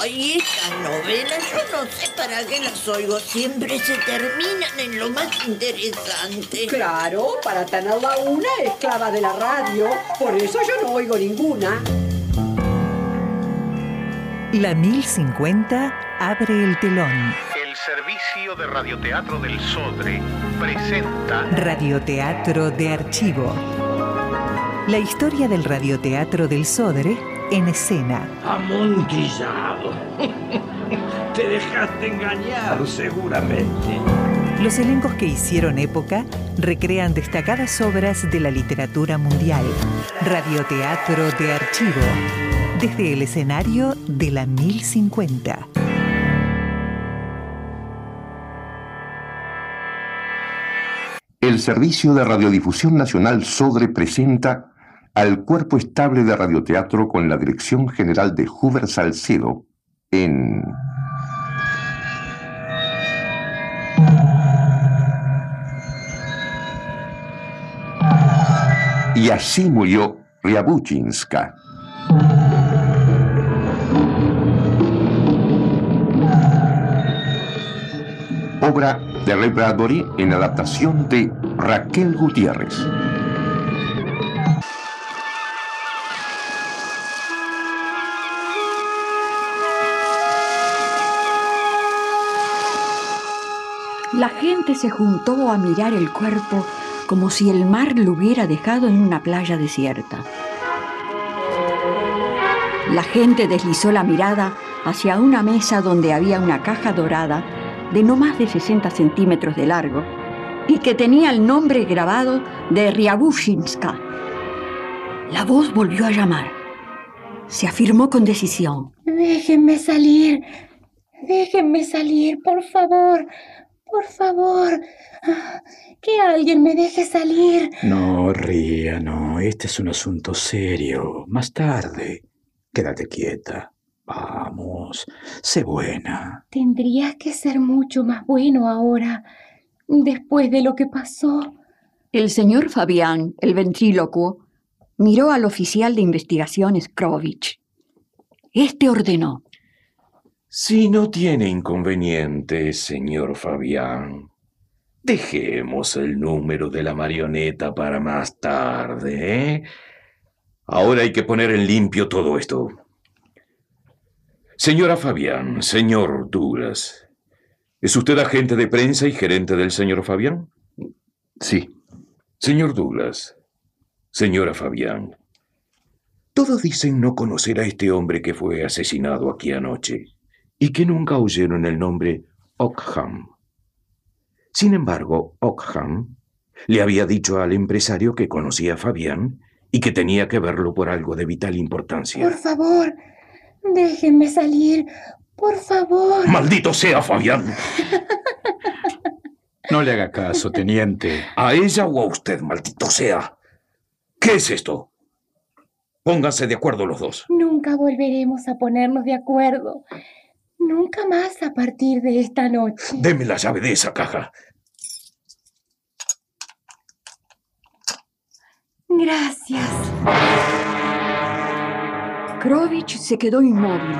Ay, estas novelas, yo no sé para qué las oigo. Siempre se terminan en lo más interesante. Claro, para tenerla una esclava de la radio. Por eso yo no oigo ninguna. La 1050 abre el telón. El servicio de radioteatro del Sodre presenta Radioteatro de archivo. La historia del radioteatro del Sodre en escena. Amontillado. Te dejaste engañar, seguramente. Los elencos que hicieron época recrean destacadas obras de la literatura mundial. Radioteatro de archivo. Desde el escenario de la 1050. El Servicio de Radiodifusión Nacional SODRE presenta al Cuerpo Estable de Radioteatro con la dirección general de Hoover Salcedo en... Y así murió Ryabuchinska. Obra de Ray Bradbury en adaptación de Raquel Gutiérrez. La gente se juntó a mirar el cuerpo como si el mar lo hubiera dejado en una playa desierta. La gente deslizó la mirada hacia una mesa donde había una caja dorada de no más de 60 centímetros de largo y que tenía el nombre grabado de Ryabushinska. La voz volvió a llamar. Se afirmó con decisión. Déjenme salir. Déjenme salir, por favor. Por favor. Ah, Que alguien me deje salir. No, Ría, no. Este es un asunto serio. Más tarde. Quédate quieta. Vamos. Sé buena. Tendrías que ser mucho más bueno ahora, después de lo que pasó. El señor Fabián, el ventrílocuo, miró al oficial de investigaciones Krovich. Este ordenó. Si no tiene inconveniente, señor Fabián, dejemos el número de la marioneta para más tarde, ¿eh? Ahora hay que poner en limpio todo esto. Señora Fabián, señor Douglas, ¿es usted agente de prensa y gerente del señor Fabián? Sí. Señor Douglas, señora Fabián, todos dicen no conocer a este hombre que fue asesinado aquí anoche y que nunca oyeron el nombre Ockham. Sin embargo, Ockham le había dicho al empresario que conocía a Fabián y que tenía que verlo por algo de vital importancia. Por favor, déjenme salir. Por favor. ¡Maldito sea Fabián! No le haga caso, teniente. ¿A ella o a usted, maldito sea? ¿Qué es esto? Pónganse de acuerdo los dos. Nunca volveremos a ponernos de acuerdo. Nunca más a partir de esta noche. Deme la llave de esa caja. Gracias. Krovich se quedó inmóvil,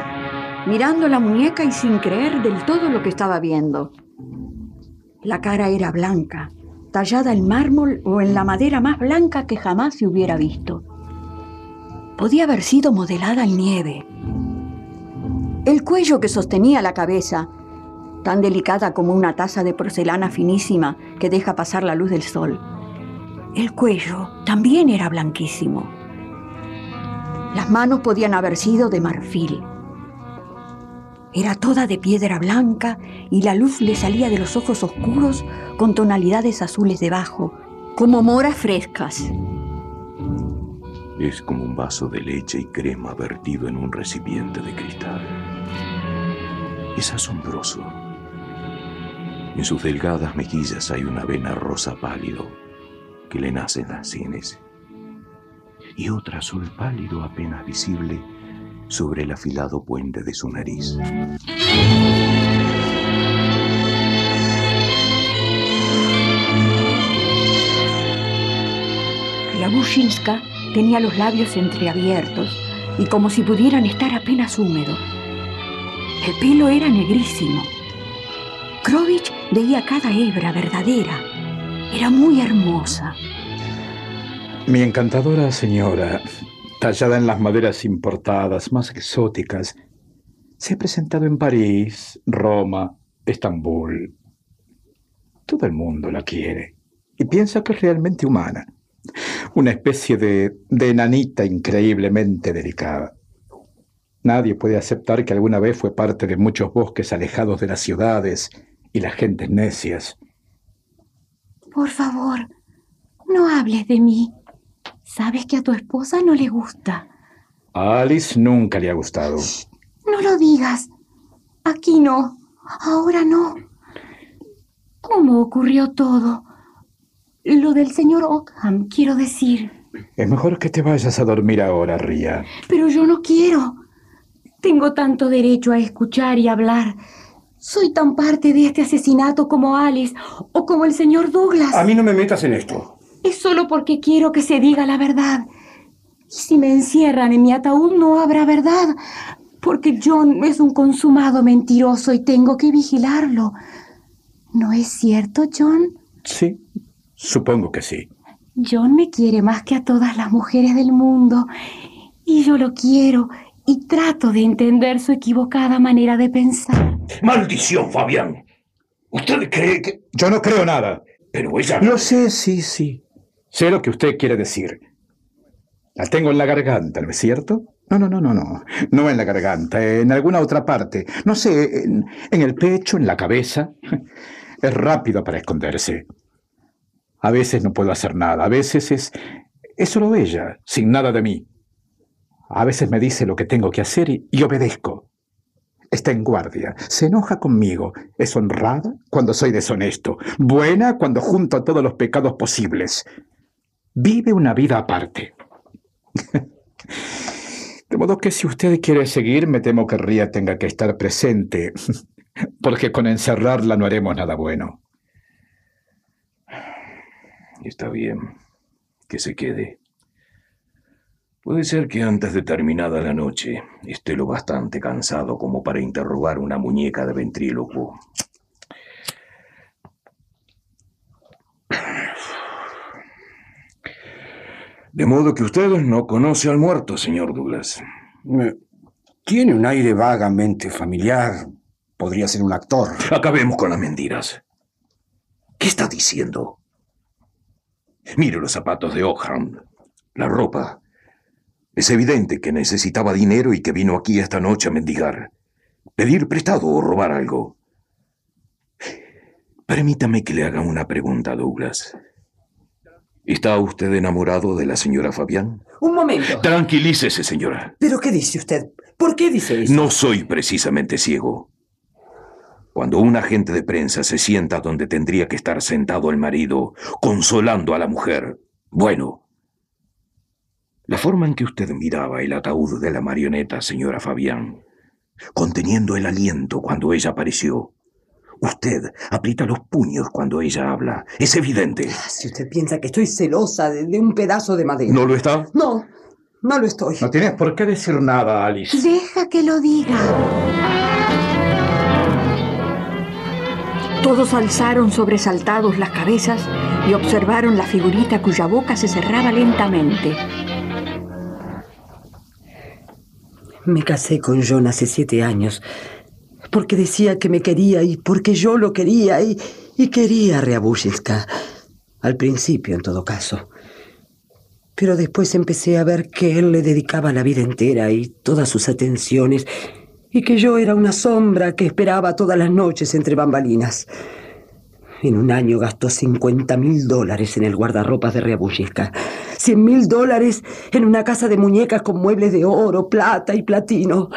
mirando la muñeca y sin creer del todo lo que estaba viendo. La cara era blanca, tallada en mármol o en la madera más blanca que jamás se hubiera visto. Podía haber sido modelada en nieve. El cuello que sostenía la cabeza, tan delicada como una taza de porcelana finísima que deja pasar la luz del sol. El cuello también era blanquísimo. Las manos podían haber sido de marfil. Era toda de piedra blanca y la luz le salía de los ojos oscuros con tonalidades azules debajo, como moras frescas. Es como un vaso de leche y crema vertido en un recipiente de cristal. Es asombroso. En sus delgadas mejillas hay una vena rosa pálido que le nace en las sienes y otra azul pálido apenas visible sobre el afilado puente de su nariz. Yabushinska tenía los labios entreabiertos y como si pudieran estar apenas húmedos. El pelo era negrísimo. Krovich veía cada hebra verdadera. Era muy hermosa. Mi encantadora señora, tallada en las maderas importadas más exóticas, se ha presentado en París, Roma, Estambul. Todo el mundo la quiere y piensa que es realmente humana. Una especie de, de enanita increíblemente delicada. Nadie puede aceptar que alguna vez fue parte de muchos bosques alejados de las ciudades y las gentes necias. Por favor, no hables de mí. Sabes que a tu esposa no le gusta. A Alice nunca le ha gustado. No lo digas. Aquí no. Ahora no. ¿Cómo ocurrió todo? Lo del señor Ockham, quiero decir. Es mejor que te vayas a dormir ahora, Ria. Pero yo no quiero. Tengo tanto derecho a escuchar y hablar. Soy tan parte de este asesinato como Alice o como el señor Douglas. A mí no me metas en esto. Es solo porque quiero que se diga la verdad. Y si me encierran en mi ataúd no habrá verdad, porque John es un consumado mentiroso y tengo que vigilarlo. ¿No es cierto, John? Sí, supongo que sí. John me quiere más que a todas las mujeres del mundo. Y yo lo quiero y trato de entender su equivocada manera de pensar. ¡Maldición, Fabián! ¿Usted cree que...? Yo no creo nada. Pero ella... Lo sé, sí, sí. Sé lo que usted quiere decir. La tengo en la garganta, ¿no es cierto? No, no, no, no, no. No en la garganta, en alguna otra parte. No sé, en, en el pecho, en la cabeza. Es rápido para esconderse. A veces no puedo hacer nada. A veces es, es solo ella, sin nada de mí. A veces me dice lo que tengo que hacer y, obedezco. Está en guardia, se enoja conmigo, es honrada cuando soy deshonesto, buena cuando junto a todos los pecados posibles. Vive una vida aparte. De modo que si usted quiere seguir, me temo que Ría tenga que estar presente, porque con encerrarla no haremos nada bueno. Está bien, que se quede. Puede ser que antes de terminada la noche esté lo bastante cansado como para interrogar una muñeca de ventrílocuo. De modo que usted no conoce al muerto, señor Douglas. Tiene un aire vagamente familiar. Podría ser un actor. Acabemos con las mentiras. ¿Qué está diciendo? Mire los zapatos de Ockham, la ropa. Es evidente que necesitaba dinero y que vino aquí esta noche a mendigar. Pedir prestado o robar algo. Permítame que le haga una pregunta, Douglas. ¿Está usted enamorado de la señora Fabián? Un momento. Tranquilícese, señora. ¿Pero qué dice usted? ¿Por qué dice eso? No soy precisamente ciego. Cuando un agente de prensa se sienta donde tendría que estar sentado el marido, consolando a la mujer, bueno, la forma en que usted miraba el ataúd de la marioneta, señora Fabián, conteniendo el aliento cuando ella apareció, Usted aprieta los puños cuando ella habla. Es evidente. Si usted piensa que estoy celosa de, de un pedazo de madera. ¿No lo está? No, no lo estoy. No tienes por qué decir nada, Alice. Deja que lo diga. Todos alzaron sobresaltados las cabezas y observaron la figurita cuya boca se cerraba lentamente. Me casé con John hace siete años porque decía que me quería y porque yo lo quería y, quería a. Al principio, en todo caso. Pero después empecé a ver que él le dedicaba la vida entera y todas sus atenciones y que yo era una sombra que esperaba todas las noches entre bambalinas. En un año gastó 50 mil dólares en el guardarropas de Reabushiska. 100 mil dólares en una casa de muñecas con muebles de oro, plata y platino.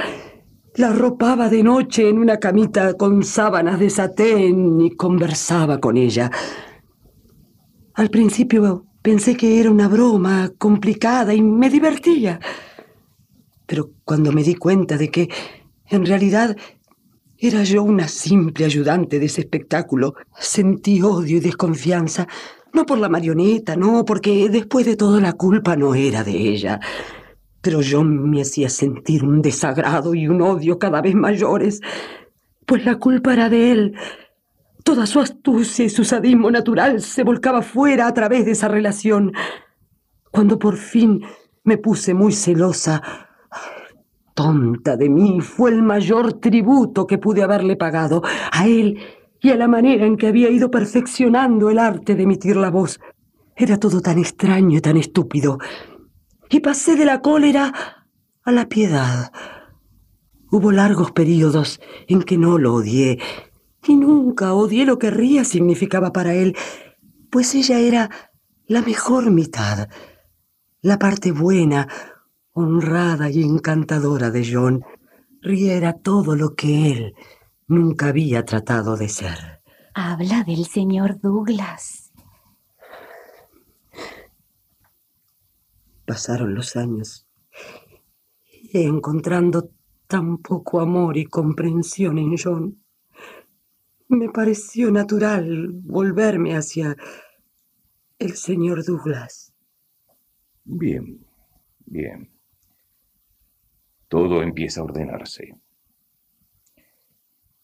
La arropaba de noche en una camita con sábanas de satén y conversaba con ella. Al principio pensé que era una broma complicada y me divertía. Pero cuando me di cuenta de que en realidad era yo una simple ayudante de ese espectáculo, sentí odio y desconfianza. No por la marioneta, no, porque después de todo la culpa no era de ella. Pero John me hacía sentir un desagrado y un odio cada vez mayores, pues la culpa era de él. Toda su astucia y su sadismo natural se volcaba fuera a través de esa relación. Cuando por fin me puse muy celosa, tonta de mí, fue el mayor tributo que pude haberle pagado a él y a la manera en que había ido perfeccionando el arte de emitir la voz. Era todo tan extraño y tan estúpido. Y pasé de la cólera a la piedad. Hubo largos periodos en que no lo odié, y nunca odié lo que ría significaba para él, pues ella era la mejor mitad, la parte buena, honrada y encantadora de John. Ría era todo lo que él nunca había tratado de ser. Habla del señor Douglas. Pasaron los años y encontrando tan poco amor y comprensión en John, me pareció natural volverme hacia el señor Douglas. Bien, bien. Todo empieza a ordenarse.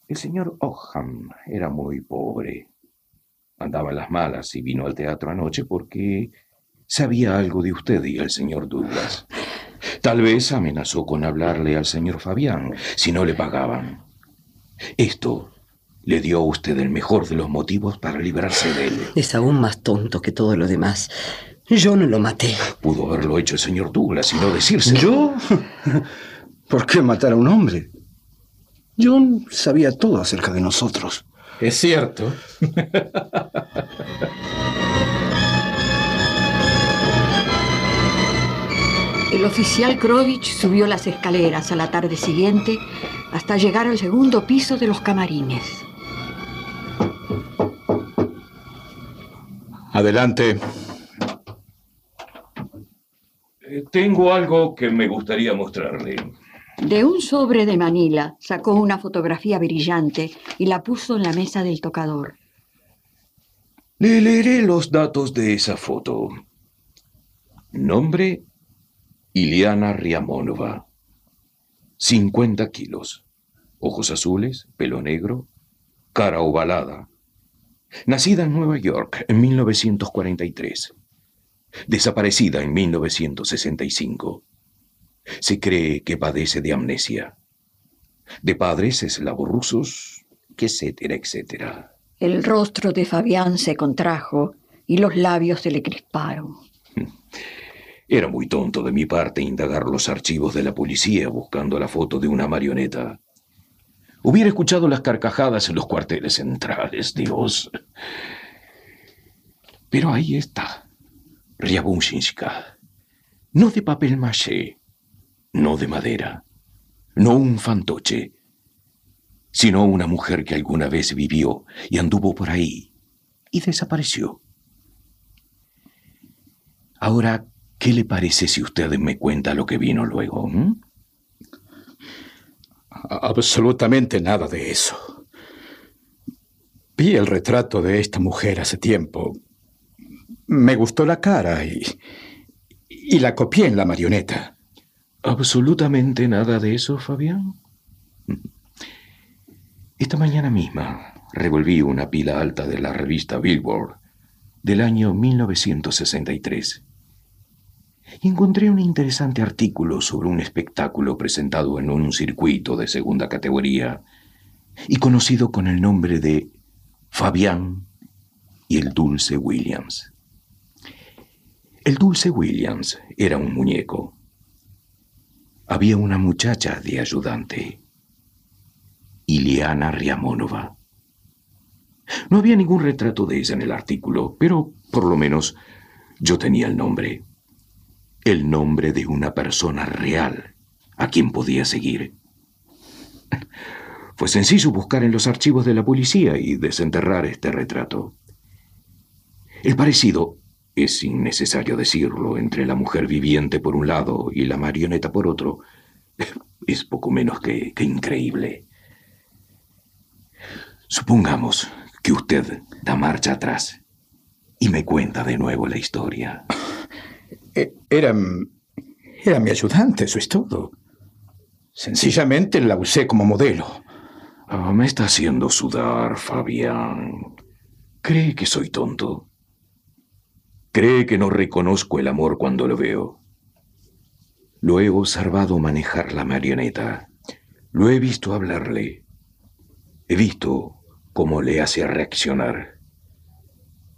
El señor Ogham era muy pobre. Andaba en las malas y vino al teatro anoche porque sabía algo de usted y el señor Douglas. Tal vez amenazó con hablarle al señor Fabián si no le pagaban. Esto le dio a usted el mejor de los motivos para librarse de él. Es aún más tonto que todo lo demás. Yo no lo maté. Pudo haberlo hecho el señor Douglas y no decirse. ¿Yo? ¿Por qué matar a un hombre? John sabía todo acerca de nosotros. Es cierto. El oficial Krovich subió las escaleras a la tarde siguiente hasta llegar al segundo piso de los camarines. Adelante. Eh, tengo algo que me gustaría mostrarle. De un sobre de Manila sacó una fotografía brillante y la puso en la mesa del tocador. Le leeré los datos de esa foto. Nombre, Iliana Riamonova. 50 kilos. Ojos azules, pelo negro, cara ovalada. Nacida en Nueva York en 1943. Desaparecida en 1965. Se cree que padece de amnesia. De padres eslavos etcétera, etcétera. El rostro de Fabián se contrajo y los labios se le crisparon. Era muy tonto de mi parte indagar los archivos de la policía buscando la foto de una marioneta. Hubiera escuchado las carcajadas en los cuarteles centrales, Dios. Pero ahí está, Ryabushinska. No de papel maché, no de madera, no un fantoche, sino una mujer que alguna vez vivió y anduvo por ahí y desapareció. Ahora, ¿qué le parece si usted me cuenta lo que vino luego? mm? Absolutamente nada de eso. Vi el retrato de esta mujer hace tiempo. Me gustó la cara y, y la copié en la marioneta. ¿Absolutamente nada de eso, Fabián? Esta mañana misma revolví una pila alta de la revista Billboard del año 1963 y encontré un interesante artículo sobre un espectáculo presentado en un circuito de segunda categoría y conocido con el nombre de Fabián y el Dulce Williams. El Dulce Williams era un muñeco. Había una muchacha de ayudante, Iliana Riamonova. No había ningún retrato de ella en el artículo, pero por lo menos yo tenía el nombre. El nombre de una persona real a quien podía seguir. Fue sencillo buscar en los archivos de la policía y desenterrar este retrato. El parecido, es innecesario decirlo, entre la mujer viviente por un lado y la marioneta por otro, es poco menos que, que increíble. Supongamos que usted da marcha atrás y me cuenta de nuevo la historia. E- Eran. Era mi ayudante, eso es todo. Sencillamente la usé como modelo. Ah, me está haciendo sudar, Fabián. ¿Cree que soy tonto? ¿Cree que no reconozco el amor cuando lo veo? Lo he observado manejar la marioneta. Lo he visto hablarle. He visto cómo le hace reaccionar.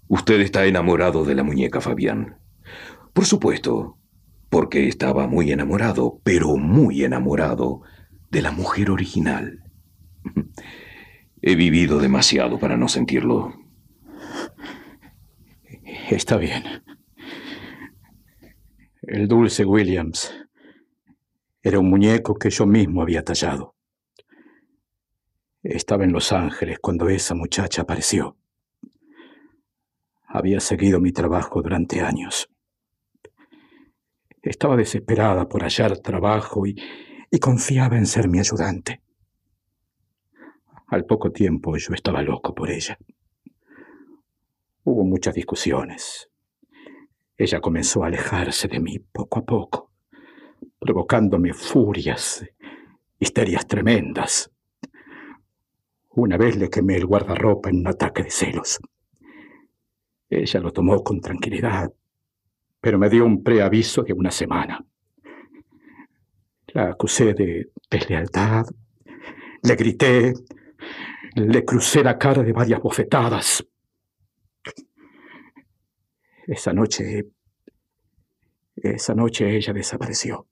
Usted está enamorado de la muñeca, Fabián. Por supuesto, porque estaba muy enamorado, pero muy enamorado de la mujer original. He vivido demasiado para no sentirlo. Está bien. El dulce Williams era un muñeco que yo mismo había tallado. Estaba en Los Ángeles cuando esa muchacha apareció. Había seguido mi trabajo durante años. Estaba desesperada por hallar trabajo y, confiaba en ser mi ayudante. Al poco tiempo yo estaba loco por ella. Hubo muchas discusiones. Ella comenzó a alejarse de mí poco a poco, provocándome furias, histerias tremendas. Una vez le quemé el guardarropa en un ataque de celos. Ella lo tomó con tranquilidad, pero me dio un preaviso de una semana. La acusé de deslealtad, le grité, le crucé la cara de varias bofetadas. Esa noche, esa noche ella desapareció.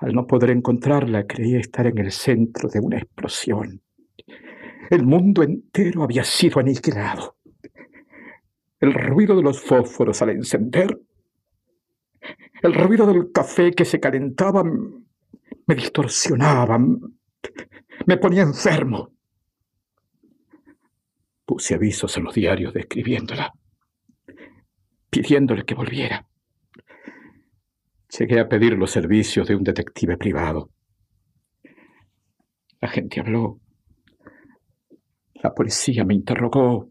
Al no poder encontrarla, creí estar en el centro de una explosión. El mundo entero había sido aniquilado. El ruido de los fósforos al encender, el ruido del café que se calentaba, me distorsionaba, me ponía enfermo. Puse avisos en los diarios describiéndola, pidiéndole que volviera. Llegué a pedir los servicios de un detective privado. La gente habló. La policía me interrogó.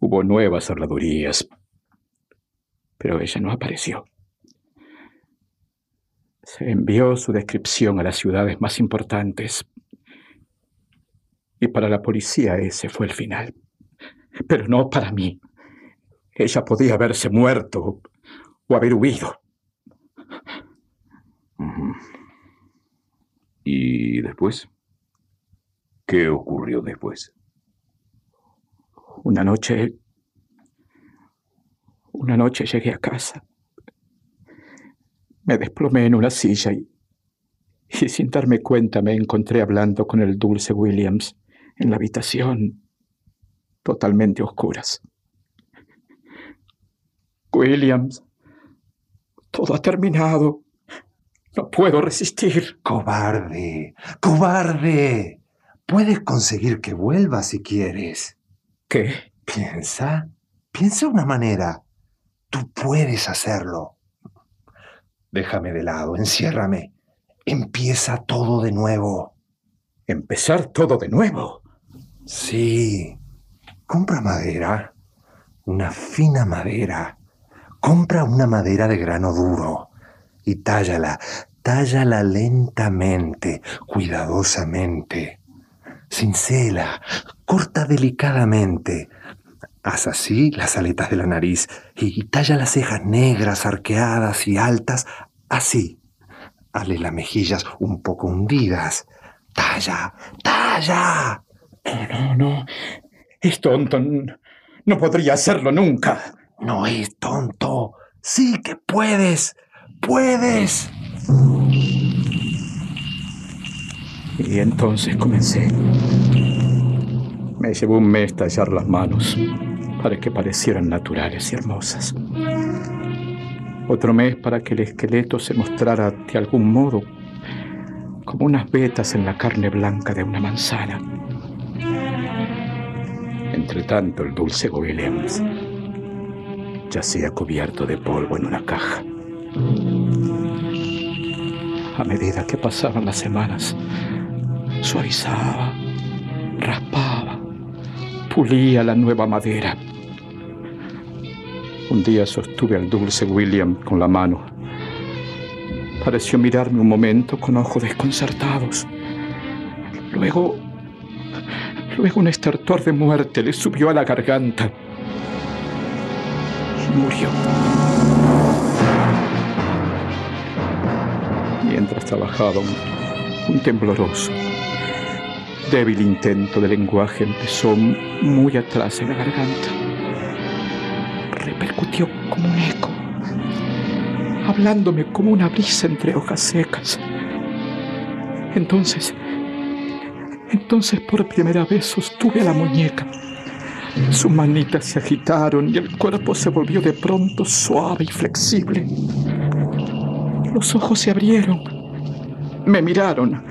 Hubo nuevas habladurías, pero ella no apareció. Se envió su descripción a las ciudades más importantes y para la policía ese fue el final. Pero no para mí. Ella podía haberse muerto o haber huido. ¿Y después? ¿Qué ocurrió después? Una noche... Una noche llegué a casa. Me desplomé en una silla y, y sin darme cuenta me encontré hablando con el dulce Williams en la habitación, totalmente oscuras. Williams, todo ha terminado. No puedo resistir. Cobarde, cobarde. Puedes conseguir que vuelva si quieres. ¿Qué? Piensa, piensa una manera. Tú puedes hacerlo. Déjame de lado, enciérrame. Empieza todo de nuevo. ¿Empezar todo de nuevo? Sí. Compra madera. Una fina madera. Compra una madera de grano duro y tállala, tállala lentamente, cuidadosamente. Cincela, corta delicadamente. Haz así las aletas de la nariz y talla las cejas negras, arqueadas y altas, así. Hazle las mejillas un poco hundidas. Talla, talla. No, no, no. Es tonto. No podría hacerlo nunca. No es tonto. Sí que puedes. Puedes. Y entonces comencé. Me llevó un mes tallar las manos para que parecieran naturales y hermosas. Otro mes para que el esqueleto se mostrara de algún modo como unas vetas en la carne blanca de una manzana. Entre tanto, el dulce Williams yacía cubierto de polvo en una caja. A medida que pasaban las semanas, suavizaba, raspaba, pulía la nueva madera. Un día sostuve al dulce William con la mano. Pareció mirarme un momento con ojos desconcertados. Luego, luego un estertor de muerte le subió a la garganta y murió. Mientras trabajaba un, un tembloroso, débil intento de lenguaje empezó muy atrás en la garganta. Repercutió como un eco, hablándome como una brisa entre hojas secas. Entonces, entonces por primera vez sostuve la muñeca. Sus manitas se agitaron y el cuerpo se volvió de pronto suave y flexible. Los ojos se abrieron. Me miraron.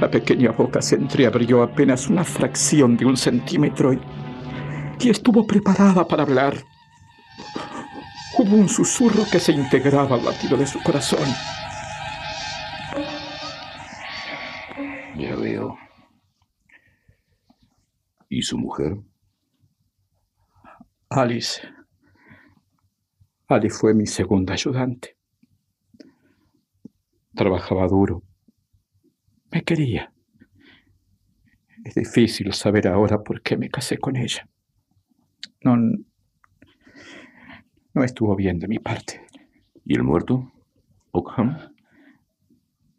La pequeña boca se entreabrió apenas una fracción de un centímetro y, y estuvo preparada para hablar. Hubo un susurro que se integraba al latido de su corazón. Ya veo. ¿Y su mujer? Alice. Alice fue mi segunda ayudante. Trabajaba duro. Me quería. Es difícil saber ahora por qué me casé con ella. No, no estuvo bien de mi parte. ¿Y el muerto? Ockham.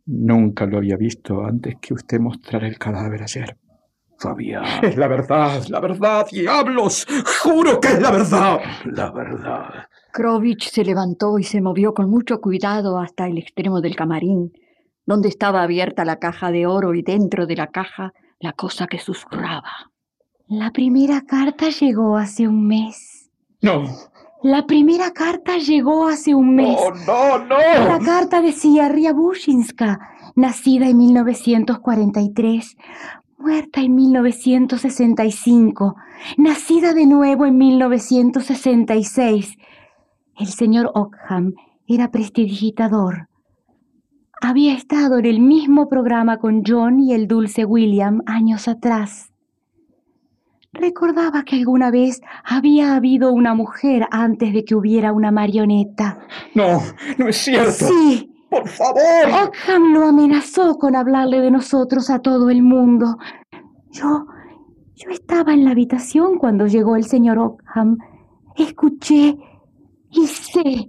Nunca lo había visto antes que usted mostrara el cadáver ayer. Fabián. Es la verdad, la verdad, diablos. Juro que es la verdad. La verdad. Krovich se levantó y se movió con mucho cuidado hasta el extremo del camarín, donde estaba abierta la caja de oro y dentro de la caja la cosa que susurraba. La primera carta llegó hace un mes. No. La primera carta llegó hace un mes. No, no, no. La carta decía Ryabushinska, nacida en 1943, muerta en 1965, nacida de nuevo en 1966. El señor Ockham era prestidigitador. Había estado en el mismo programa con John y el dulce William años atrás. Recordaba que alguna vez había habido una mujer antes de que hubiera una marioneta. No, no es cierto. Sí. Por favor. Ockham lo amenazó con hablarle de nosotros a todo el mundo. Yo, yo estaba en la habitación cuando llegó el señor Ockham. Escuché y sé.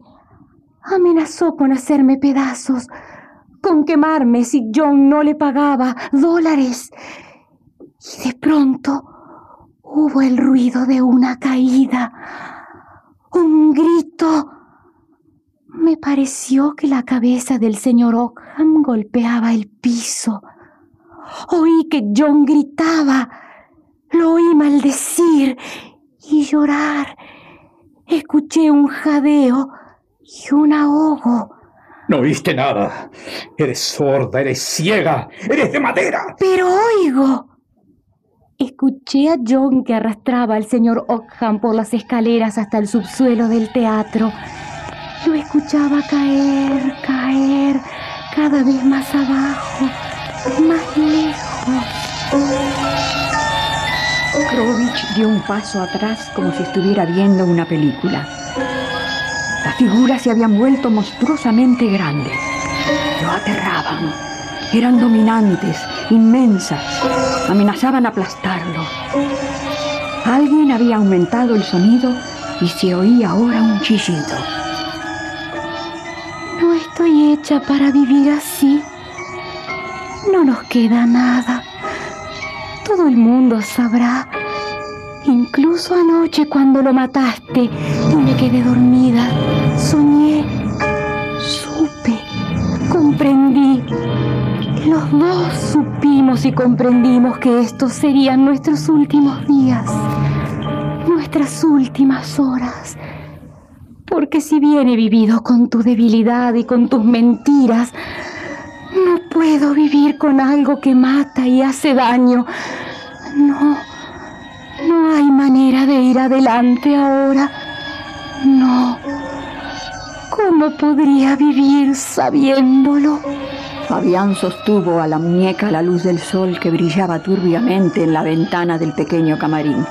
Amenazó con hacerme pedazos, con quemarme si John no le pagaba dólares. Y de pronto hubo el ruido de una caída, un grito. Me pareció que la cabeza del señor Ockham golpeaba el piso. Oí que John gritaba, lo oí maldecir y llorar. Escuché un jadeo y un ahogo. No oíste nada. Eres sorda, eres ciega, eres de madera. Pero oigo. Escuché a John que arrastraba al señor Ockham por las escaleras hasta el subsuelo del teatro. Lo escuchaba caer, caer, cada vez más abajo, más lejos. Krovich dio un paso atrás como si estuviera viendo una película. Las figuras se habían vuelto monstruosamente grandes. Lo aterraban. Eran dominantes, inmensas. Amenazaban aplastarlo. Alguien había aumentado el sonido y se oía ahora un chillido. No estoy hecha para vivir así. No nos queda nada. Todo el mundo sabrá. Incluso anoche cuando lo mataste y me quedé dormida, soñé, supe, comprendí. Los dos supimos y comprendimos que estos serían nuestros últimos días, nuestras últimas horas. Porque si bien he vivido con tu debilidad y con tus mentiras, no puedo vivir con algo que mata y hace daño. No, no hay manera de ir adelante ahora. No. ¿Cómo podría vivir sabiéndolo? Fabián sostuvo a la muñeca la luz del sol que brillaba turbiamente en la ventana del pequeño camarín.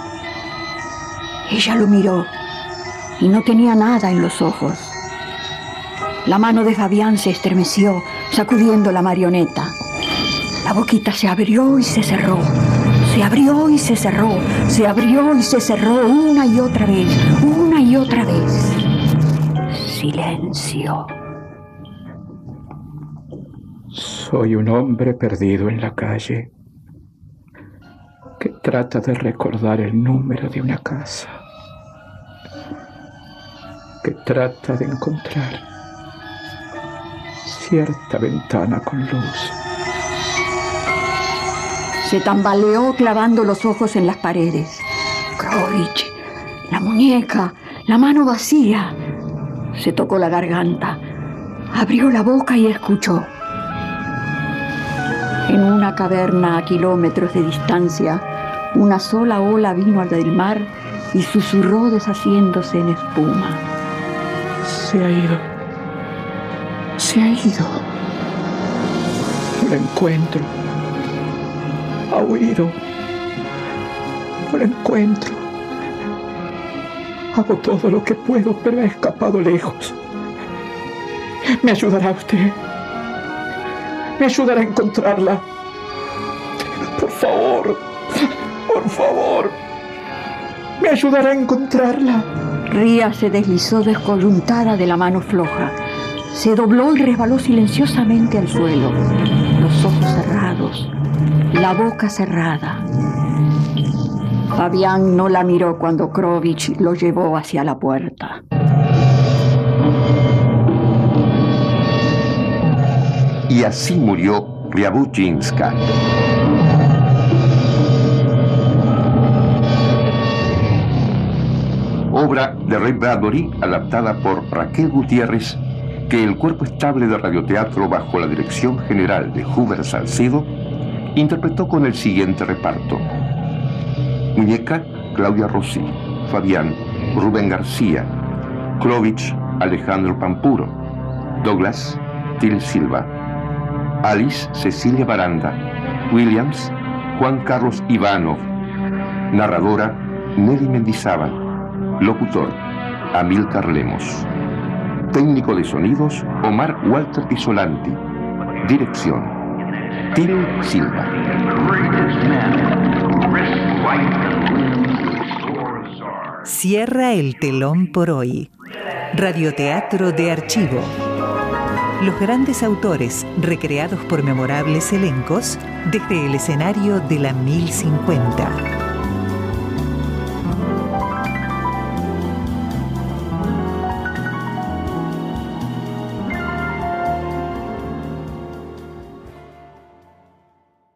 Ella lo miró y no tenía nada en los ojos. La mano de Fabián se estremeció, sacudiendo la marioneta. La boquita se abrió y se cerró. Se abrió y se cerró. Se abrió y se cerró una y otra vez. Una y otra vez. Silencio. Soy un hombre perdido en la calle que trata de recordar el número de una casa, que trata de encontrar cierta ventana con luz. Se tambaleó clavando los ojos en las paredes. Krovich, la muñeca, la mano vacía. Se tocó la garganta, abrió la boca y escuchó. En una caverna a kilómetros de distancia, una sola ola vino al del mar y susurró deshaciéndose en espuma. Se ha ido. Se ha ido. No lo encuentro. Ha huido. No lo encuentro. Hago todo lo que puedo, pero ha escapado lejos. ¿Me ayudará usted? ¿Me ayudará a encontrarla? Por favor, por favor. ¿Me ayudará a encontrarla? Ría se deslizó descoyuntada de la mano floja. Se dobló y resbaló silenciosamente al suelo, los ojos cerrados, la boca cerrada. Fabián no la miró cuando Krovich lo llevó hacia la puerta. Y así murió Ryabushinska. Obra de Ray Bradbury, adaptada por Raquel Gutiérrez, que el cuerpo estable de radioteatro bajo la dirección general de Hubert Salcedo interpretó con el siguiente reparto. Muñeca, Claudia Rossi, Fabián, Rubén García, Klovich, Alejandro Pampuro, Douglas, Til Silva, Alice Cecilia Baranda, Williams, Juan Carlos Ivanov, narradora Nelly Mendizábal, locutor Amílcar Lemos, técnico de sonidos Omar Walter Pisolanti, dirección Til Silva. Cierra el telón por hoy. Radioteatro de archivo. Los grandes autores recreados por memorables elencos desde el escenario de la 1050.